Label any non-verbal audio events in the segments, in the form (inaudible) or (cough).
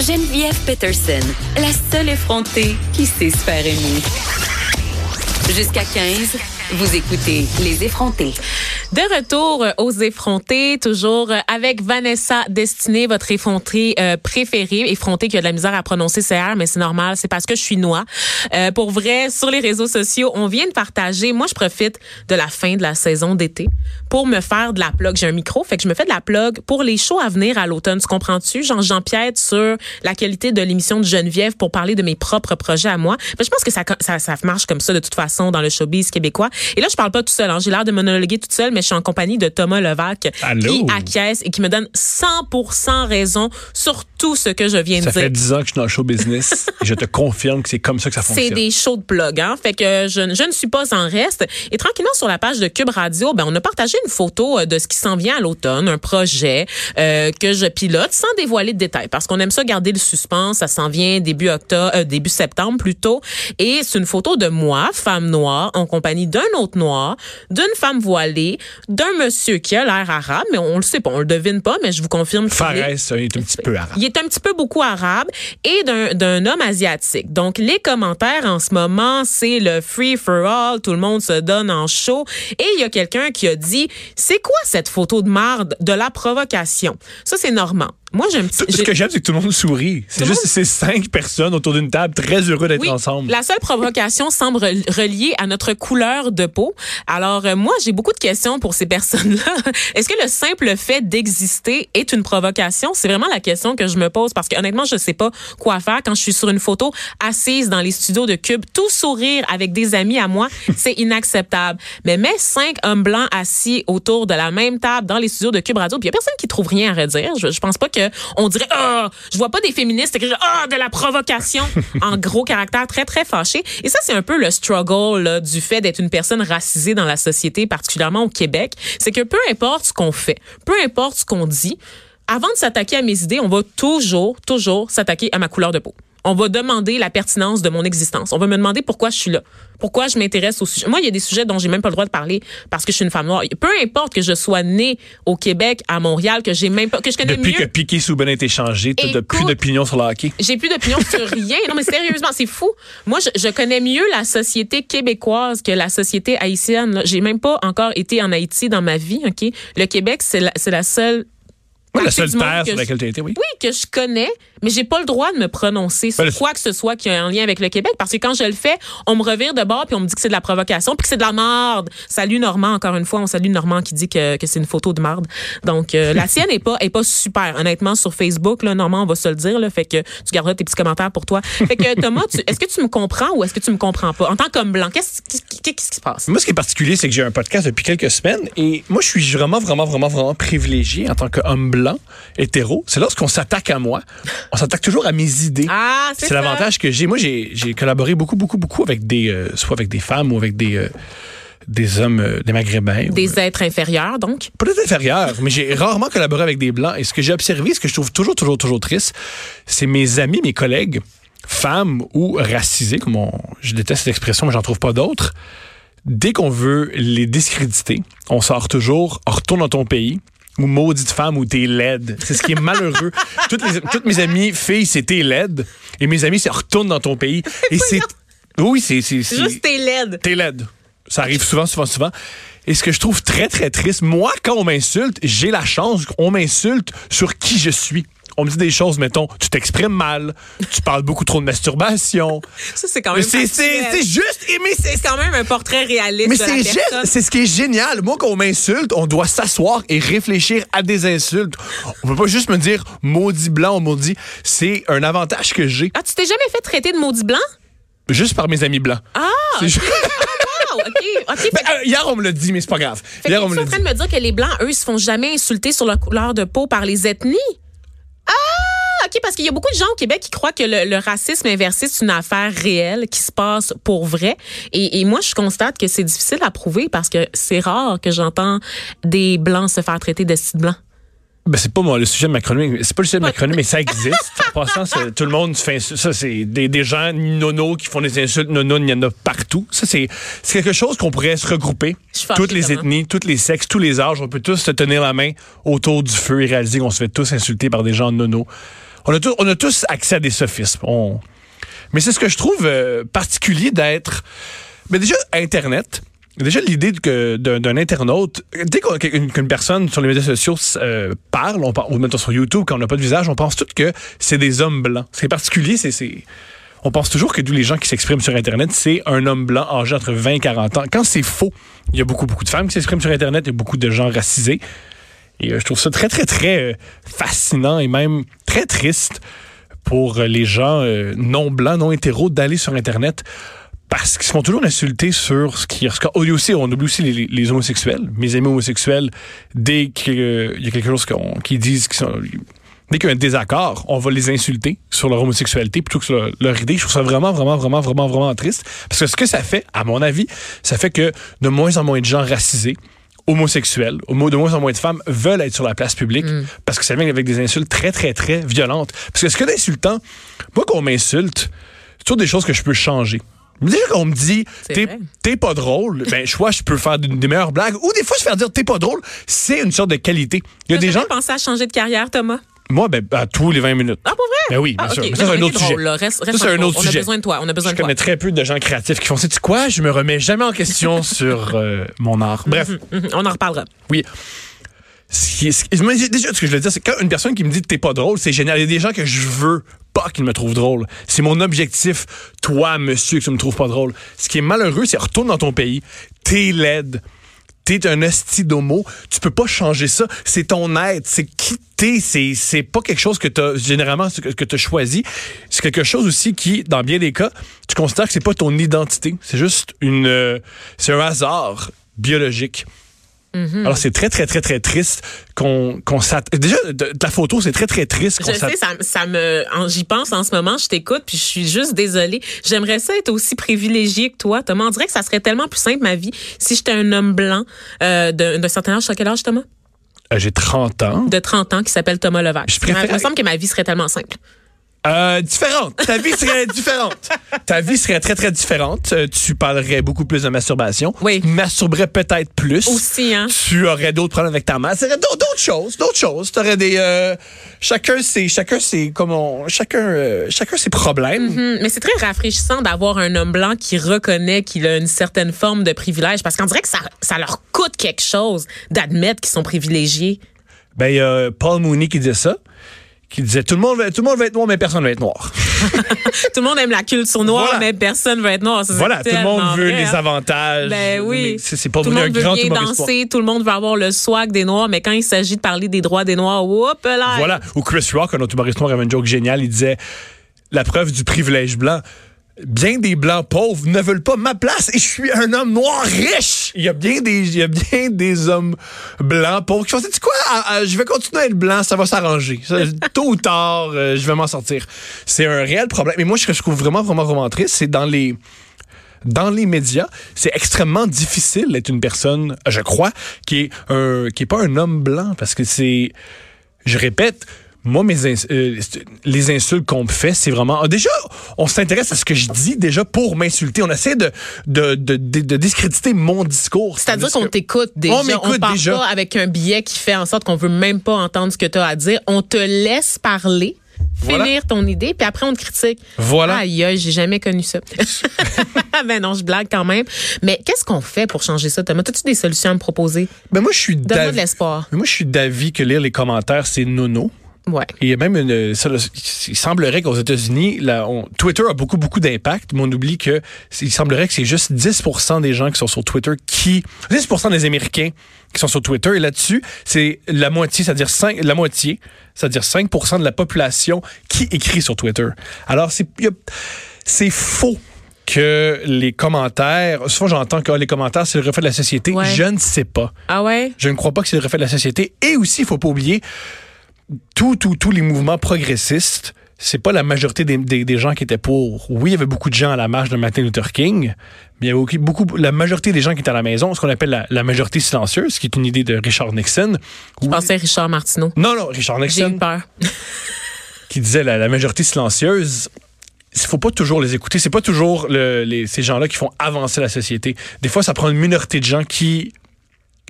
Geneviève Peterson, la seule effrontée qui sait se faire aimer. Jusqu'à 15, vous écoutez Les effrontés. De retour aux effrontés, toujours avec Vanessa Destinée, votre effrontée euh, préférée, effrontée qui a de la misère à prononcer CR, mais c'est normal, c'est parce que je suis noix. Euh, pour vrai, sur les réseaux sociaux, on vient de partager. Moi, je profite de la fin de la saison d'été pour me faire de la plug. J'ai un micro, fait que je me fais de la plug pour les shows à venir à l'automne. Tu comprends-tu? Genre, j'empiète sur la qualité de l'émission de Geneviève pour parler de mes propres projets à moi. Mais je pense que ça, ça, ça marche comme ça de toute façon dans le showbiz québécois. Et là, je parle pas tout seul. Hein. J'ai l'air de monologuer toute seule, mais je suis en compagnie de Thomas Levac Allô? qui acquiesce et qui me donne 100% raison sur tout ce que je viens Ça de dire. fait 10 ans que je suis dans le show business (laughs) et je te confirme que c'est comme ça que ça C'est fonctionne. des shows de plug, hein. Fait que je, je ne suis pas en reste. Et tranquillement, sur la page de Cube Radio, ben, on a partagé une photo euh, de ce qui s'en vient à l'automne, un projet euh, que je pilote sans dévoiler de détails parce qu'on aime ça garder le suspense. Ça s'en vient début octobre, euh, début septembre plutôt. Et c'est une photo de moi, femme noire, en compagnie d'un autre noir, d'une femme voilée, d'un monsieur qui a l'air arabe, mais on le sait pas, on le devine pas, mais je vous confirme est- Fares ça, il est un petit peu arabe. il est un petit peu beaucoup arabe et d'un d'un homme asiatique. Donc, les commentaires en ce moment, c'est le free for all, tout le monde se donne en show. Et il y a quelqu'un qui a dit, c'est quoi cette photo de marde de la provocation? Ça, c'est Normand. Moi, j'ai un petit... Tout- Ce que j'aime, c'est que tout le monde sourit. C'est juste monde- ces cinq personnes autour d'une table très heureux d'être Oui, ensemble. La seule provocation semble rel- reliée à notre couleur de peau. Alors, euh, moi, j'ai beaucoup de questions pour ces personnes-là. (laughs) Est-ce que le simple fait d'exister est une provocation? C'est vraiment la question que je me pose parce que honnêtement, je sais pas quoi faire quand je suis sur une photo assise dans les studios de Cube, tout sourire avec des amis à moi. (laughs) C'est inacceptable. Mais mets cinq hommes blancs assis autour de la même table dans les studios de Cube Radio, puis il y a personne qui trouve rien à redire. Je, je pense pas que on dirait, ah, je vois pas des féministes écrire, ah, de la provocation (laughs) en gros caractère très, très fâché. Et ça, c'est un peu le struggle là, du fait d'être une personne racisée dans la société, particulièrement au Québec. C'est que peu importe ce qu'on fait, peu importe ce qu'on dit, avant de s'attaquer à mes idées, on va toujours, toujours s'attaquer à ma couleur de peau. On va demander la pertinence de mon existence. On va me demander pourquoi je suis là. Pourquoi je m'intéresse au sujet. Moi, il y a des sujets dont j'ai même pas le droit de parler parce que je suis une femme noire. Peu importe que je sois née au Québec, à Montréal, que j'ai même pas, que je connais Depuis mieux. que Piqué Souben a été changé, tu n'as plus d'opinion sur le hockey. J'ai plus d'opinion sur (laughs) rien. Non, mais sérieusement, c'est fou. Moi, je, je connais mieux la société québécoise que la société haïtienne. J'ai même pas encore été en Haïti dans ma vie, OK? Le Québec, c'est la, c'est la seule... La seule terre que sur laquelle tu été, oui. Oui, que je connais, mais j'ai pas le droit de me prononcer sur Ben, quoi que ce soit qui a un lien avec le Québec parce que quand je le fais, on me revire de bord puis on me dit que c'est de la provocation puis que c'est de la marde. Salut Normand encore une fois, on salue Normand qui dit que, que c'est une photo de marde. Donc euh, la sienne est pas est pas super honnêtement sur Facebook là Normand, on va se le dire là, fait que tu garderas tes petits commentaires pour toi. Fait que Thomas, est-ce que tu me comprends ou est-ce que tu me comprends pas? En tant qu'homme blanc Qu'est-ce qui, qui- qu'est-ce qui se passe Moi, ce qui est particulier, c'est que j'ai un podcast depuis quelques semaines et moi, je suis vraiment, vraiment, vraiment, vraiment privilégié en tant qu'homme blanc, hétéro. C'est lorsqu'on s'attaque à moi, on s'attaque toujours à mes idées. Ah, c'est l'avantage que j'ai. Moi, j'ai collaboré beaucoup, beaucoup, beaucoup avec des, euh, soit avec des femmes ou avec des, euh, des hommes, euh, des maghrébins. Des êtres inférieurs donc? Peut-être inférieur, mais j'ai rarement collaboré avec des blancs. Et ce que j'ai observé, ce que je trouve toujours, toujours, toujours triste, c'est mes amis, mes collègues, femmes ou racisés, comme on, je déteste cette expression, mais j'en trouve pas d'autres. Dès qu'on veut les discréditer, on sort toujours, retourne dans ton pays. Ou maudite femme ou t'es laide. C'est ce qui est malheureux. (laughs) toutes, les- toutes mes amies filles, c'est t'es laide. Et mes amis, c'est retourne dans ton pays. (laughs) Et c'est. Oui, c'est. Juste tes LED. T'es laide. Ça arrive souvent, souvent, souvent. Et ce que je trouve très, très triste, moi, quand on m'insulte, j'ai la chance qu'on m'insulte sur qui je suis. On me dit des choses, mettons, tu t'exprimes mal, tu parles beaucoup trop de masturbation. (laughs) Ça c'est quand même c'est juste, et mais c'est quand même un portrait réaliste mais c'est gé- c'est ce qui est génial. Moi, quand on m'insulte, on doit s'asseoir et réfléchir à des insultes. On peut pas juste me dire maudit blanc ou maudit. C'est un avantage que j'ai Ah, tu t'es jamais fait traiter de maudit blanc? juste par mes amis blancs. Ah! C'est juste- Wow, OK. OK. Fait, (laughs) Ben, euh, hier, on me l'a dit, mais c'est pas grave. fait Hier, on me es en train dit. de me dire que les Blancs, eux, ils se font jamais insulter sur leur couleur de peau par les ethnies? Parce qu'il y a beaucoup de gens au Québec qui croient que le, le racisme inversé, c'est une affaire réelle qui se passe pour vrai. Et, et moi, je constate que c'est difficile à prouver parce que c'est rare que j'entends des Blancs se faire traiter de sites blancs. Ben, c'est pas moi, le sujet de ma chronique. C'est pas le sujet de ma chronique, mais ça existe. en passant, tout le monde fait ça. C'est des, des gens nono qui font des insultes nono, il y en a partout. Ça, c'est quelque chose qu'on pourrait se regrouper. Toutes les ethnies, tous les sexes, tous les âges, on peut tous se tenir la main autour du feu et réaliser qu'on se fait tous insulter par des gens nono. On a, tous- on a tous accès à des sophismes. Mais c'est ce que je trouve euh, particulier d'être. Mais déjà, Internet. Déjà, l'idée que d'un internaute, dès qu'une personne sur les médias sociaux euh, parle, on ou mettons sur YouTube, quand on n'a pas de visage, on pense tout que c'est des hommes blancs. Ce qui est particulier, c'est- c'est. On pense toujours que tous les gens qui s'expriment sur Internet, c'est un homme blanc âgé entre 20 et 40 ans. Quand c'est faux, il y a beaucoup, beaucoup de femmes qui s'expriment sur Internet, a beaucoup de gens racisés. Et euh, je trouve ça très, très, très euh, fascinant et même très triste pour euh, les gens non blancs, non hétéros, d'aller sur Internet parce qu'ils se font toujours insulter sur ce qui... a aussi, on oublie aussi les, homosexuels. Mes amis homosexuels, dès qu'il y a quelque chose qu'on- qu'ils disent... sont, Dès qu'il y a un désaccord, on va les insulter sur leur homosexualité plutôt que sur leur idée. Je trouve ça vraiment, vraiment, vraiment, vraiment, vraiment triste. Parce que ce que ça fait, à mon avis, ça fait que de moins en moins de gens racisés, homosexuels, homo- de moins en moins de femmes veulent être sur la place publique parce que ça vient avec des insultes très, très, très violentes. Parce que ce que l'insultant, moi, qu'on m'insulte, c'est toujours des choses que je peux changer. Déjà qu'on me dit t'es pas drôle, (laughs) ben soit je peux faire des des meilleures blagues ou des fois se faire dire t'es pas drôle, c'est une sorte de qualité. Il y a des gens, pensé à changer de carrière, Thomas? Moi ben à tous les 20 minutes. Ah, pour vrai? Ben oui, bien Ah, sûr. ok. Mais ça, c'est un autre drôle, sujet. là. Reste, Ça, reste c'est un autre on sujet. a besoin de toi. On a besoin Je de toi. connais très peu de gens créatifs qui font, c'est quoi, je me remets jamais en question (laughs) sur euh, mon art. Bref, Mhm, On en reparlera. oui. Ce qui est- ce qui- moi, déjà, ce que je veux dire, c'est quand une personne qui me dit que t'es pas drôle, c'est génial. Il y a des gens que je veux pas qu'ils me trouvent drôle. C'est mon objectif. Toi, monsieur, que tu me trouves pas drôle. Ce qui est malheureux, c'est retourne dans ton pays. T'es laide. T'es un hostie d'homo. Tu peux pas changer ça. C'est ton être. C'est qui t'es. C'est, c'est pas quelque chose que t'as, généralement, que t'as choisi. C'est quelque chose aussi qui, dans bien des cas, tu considères que c'est pas ton identité. C'est juste une, euh, c'est un hasard biologique. Alors, c'est très, très, très, très triste qu'on, qu'on. Déjà, de, de la photo, c'est très, très triste qu'on Je sais, ça, ça me, j'y pense en ce moment, je t'écoute, puis je suis juste désolée. J'aimerais ça être aussi privilégiée que toi, Thomas. On dirait que ça serait tellement plus simple, ma vie, si j'étais un homme blanc euh, d'un certain âge. Tu as quel âge, Thomas? Euh, J'ai 30 ans. De 30 ans, qui s'appelle Thomas Levac. Je préfère- Il me semble que ma vie serait tellement simple. Euh, différente. Ta vie serait (laughs) différente. Ta vie serait très, très différente. Euh, tu parlerais beaucoup plus de masturbation. Oui. Tu masturberais peut-être plus. Aussi, hein? Tu aurais d'autres problèmes avec ta mère. Serait d'autres choses, d'autres choses. T'aurais des, euh, chacun ses, chacun ses, comment, chacun, chacun ses problèmes. Hum, Mais c'est très rafraîchissant d'avoir un homme blanc qui reconnaît qu'il a une certaine forme de privilège, parce qu'on dirait que ça, ça leur coûte quelque chose d'admettre qu'ils sont privilégiés. Ben, il y a Paul Mooney qui disait ça. Qui disait tout le monde va, tout le monde va être noir, mais personne va être noir. (laughs) Tout le monde aime la culture noire, Voilà. mais personne veut être noir. Ça, Voilà, tout le monde veut vrai, les hein. avantages. Ben oui. C'est pas tout le monde veut grand bien danser, tout le monde veut avoir le swag des Noirs, mais quand il s'agit de parler des droits des Noirs, whoop là. Voilà. Ou Chris Rock, un autre humoriste noir, avait une joke géniale. Il disait la preuve du privilège blanc. Bien des blancs pauvres ne veulent pas ma place et je suis un homme noir riche. Il y a bien des, il y a bien des hommes blancs pauvres qui font, tu quoi, Ah, ah, je vais continuer à être blanc, ça va s'arranger. (laughs) Tôt ou tard, euh, je vais m'en sortir. C'est un réel problème. Et moi, ce que je trouve vraiment, vraiment, vraiment triste, c'est dans les, dans les médias, c'est extrêmement difficile d'être une personne, je crois, qui est un, qui est pas un homme blanc parce que c'est, je répète, moi, mes ins- euh, les insultes qu'on me fait, c'est vraiment. ah, déjà, on s'intéresse à ce que je dis déjà pour m'insulter. On essaie de, de, de, de- de discréditer mon discours. C'est-à-dire qu'on t'écoute déjà. On m'écoute déjà. pas avec un billet qui fait en sorte qu'on veut même pas entendre ce que tu as à dire. On te laisse parler, Voilà. finir ton idée, puis après on te critique. Voilà. Aïe, aïe, j'ai jamais connu ça. (laughs) ben non, je blague quand même. Mais qu'est-ce qu'on fait pour changer ça, Thomas? As-tu des solutions à me proposer? Ben moi, je suis Donne-moi de d'avis. l'espoir. Moi, je suis d'avis que lire les commentaires, c'est nono. Ouais. Il y a même une. ça, il semblerait qu'aux États-Unis, Twitter a beaucoup, beaucoup d'impact, mais on oublie que il semblerait que c'est juste 10 des gens qui sont sur Twitter qui. 10 des Américains qui sont sur Twitter. Et là-dessus, c'est la moitié, c'est-à-dire 5, la moitié, c'est-à-dire 5 de la population qui écrit sur Twitter. Alors, c'est faux que les commentaires. Souvent, j'entends que ah, les commentaires, c'est le reflet de la société. Ouais. Je ne sais pas. Ah ouais? Je ne crois pas que c'est le reflet de la société. Et aussi, il faut pas oublier, tous tout, tous les mouvements progressistes, c'est pas la majorité des, des- des gens qui étaient pour. Oui, il y avait beaucoup de gens à la marche de Martin Luther King, mais il y avait beaucoup, la majorité des gens qui étaient à la maison, ce qu'on appelle la, la majorité silencieuse, qui est une idée de Richard Nixon. Je Oui. pensais à Richard Martineau. Non, non, Richard J'ai eu Nixon, peur. qui disait la, la majorité silencieuse. Il faut pas toujours les écouter. C'est pas toujours le- les- ces gens-là qui font avancer la société. Des fois, ça prend une minorité de gens qui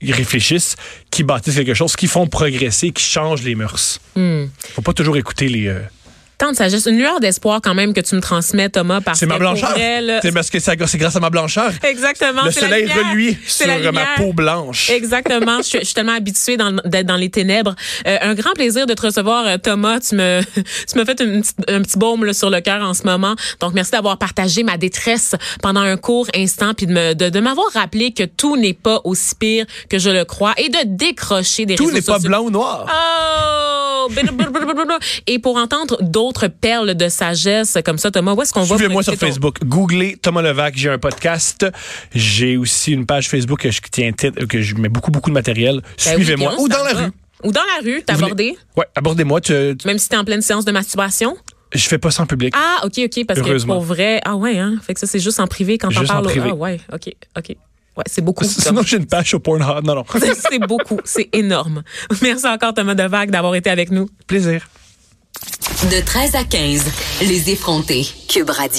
y réfléchissent, qui bâtissent quelque chose, qui font progresser, qui changent les mœurs. Hmm. Faut pas toujours écouter les, euh, Tant de sagesse, une lueur d'espoir quand même que tu me transmets, Thomas, parce C'est que ma blancheur. C'est parce que c'est grâce à ma blancheur. Exactement. Le soleil reluit sur ma peau blanche. Exactement. je, suis, tellement habituée dans- d'être dans les ténèbres. Euh, un grand plaisir de te recevoir, euh, Thomas. Tu me, tu m'as fait une un petit baume là, sur le cœur en ce moment. Donc, merci d'avoir partagé ma détresse pendant un court instant, puis de, me, de, de m'avoir rappelé que tout n'est pas aussi pire que je le crois et de décrocher des Tout réseaux n'est pas blanc ou noir. Oh! Et pour entendre d'autres perles de sagesse comme ça, Thomas, où est-ce qu'on va? Suivez-moi sur ton- Facebook. Googlez Thomas Levac. J'ai un podcast. J'ai aussi une page Facebook que je tiens que je mets beaucoup beaucoup de matériel. Ben oui, Suivez-moi ou dans la va. rue. Ou dans la rue, voulez- Ouais, abordez-moi. Tu- tu- Même si t'es en pleine séance de masturbation? je fais pas ça en public. Ah, OK, OK, parce que pour vrai, ah ouais, hein, fait que ça, c'est juste en privé quand t'en parles. Ah ouais, OK, OK. Ouais, c'est beaucoup. (laughs) Sinon, j'ai une page sur Pornhub. Non, non. (laughs) c'est beaucoup, c'est énorme. Merci encore, Thomas Devague, d'avoir été avec nous. Plaisir. De 13 à 15, les effrontés. Cube Radio.